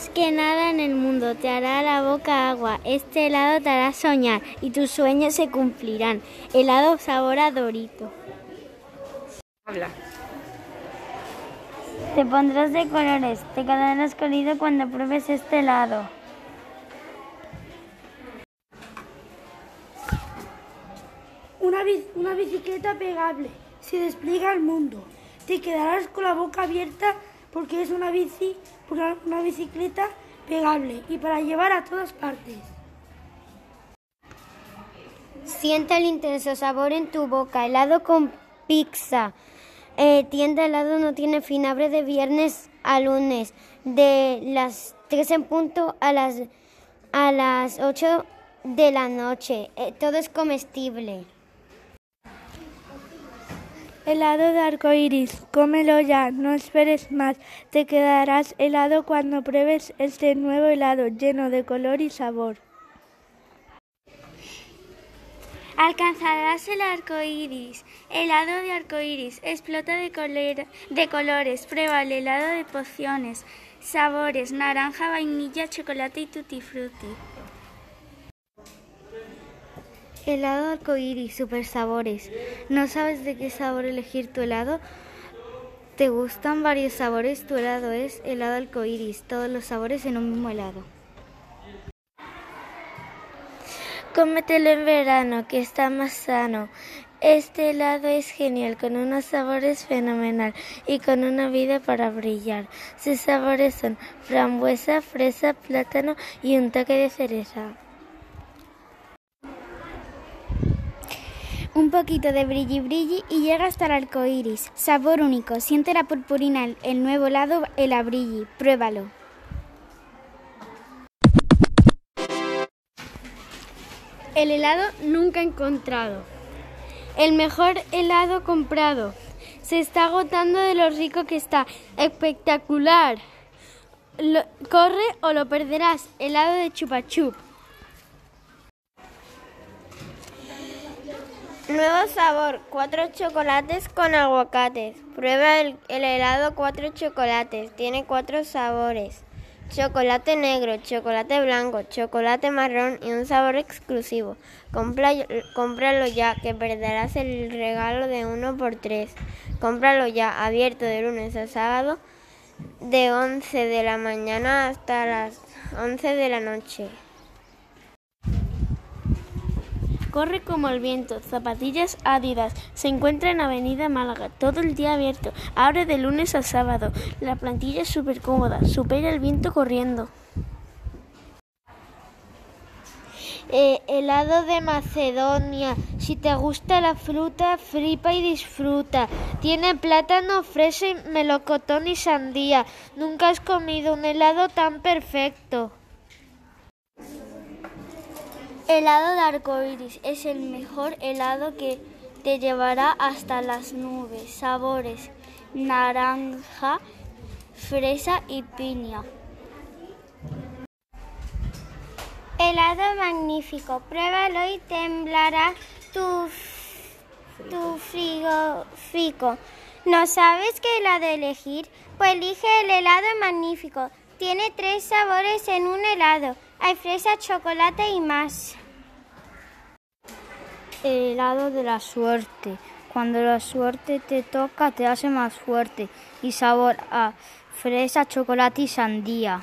más que nada en el mundo te hará la boca agua. Este helado te hará soñar y tus sueños se cumplirán. Helado sabor a dorito. Habla. Te pondrás de colores, te quedarás colido cuando pruebes este helado. Una, una bicicleta pegable se despliega al mundo. Te quedarás con la boca abierta porque es una bici, una bicicleta pegable y para llevar a todas partes. Sienta el intenso sabor en tu boca, helado con pizza. Eh, tienda helado no tiene fin, abre de viernes a lunes, de las 3 en punto a las, a las 8 de la noche. Eh, todo es comestible. Helado de arco iris, cómelo ya, no esperes más. Te quedarás helado cuando pruebes este nuevo helado lleno de color y sabor. Alcanzarás el arco iris. Helado de arco iris, explota de, de colores. Prueba el helado de pociones, sabores, naranja, vainilla, chocolate y tutti frutti. Helado arcoíris, super sabores. ¿No sabes de qué sabor elegir tu helado? ¿Te gustan varios sabores? Tu helado es helado arcoíris, todos los sabores en un mismo helado. Cómetelo en verano, que está más sano. Este helado es genial, con unos sabores fenomenal y con una vida para brillar. Sus sabores son frambuesa, fresa, plátano y un toque de cereza. Un poquito de brilli brilli y llega hasta el arco iris. Sabor único. Siente la purpurina, el nuevo helado, el abrilli. Pruébalo. El helado nunca encontrado. El mejor helado comprado. Se está agotando de lo rico que está. Espectacular. corre o lo perderás. Helado de chupachup. Nuevo sabor, cuatro chocolates con aguacates. Prueba el, helado cuatro chocolates. Tiene cuatro sabores. Chocolate negro, chocolate blanco, chocolate marrón y un sabor exclusivo. cómpralo ya, que perderás el regalo de uno por tres. Cómpralo ya, abierto de lunes a sábado, de 11 de la mañana hasta las 11 de la noche. Corre como el viento, zapatillas Adidas. Se encuentra en Avenida Málaga, todo el día abierto. Abre de lunes a sábado. La plantilla es súper cómoda, supera el viento corriendo. Eh, helado de Macedonia. Si te gusta la fruta, flipa y disfruta. Tiene plátano, fresa, melocotón y sandía. Nunca has comido un helado tan perfecto. Helado de arcoíris es el mejor helado que te llevará hasta las nubes. Sabores: naranja, fresa y piña. Helado magnífico. Pruébalo y temblará tu, tu frigofico. ¿No sabes qué helado elegir? Pues elige el helado magnífico. Tiene tres sabores en un helado. Hay fresa, chocolate y más. El helado de la suerte. Cuando la suerte te toca te hace más fuerte y sabor a fresa, chocolate y sandía.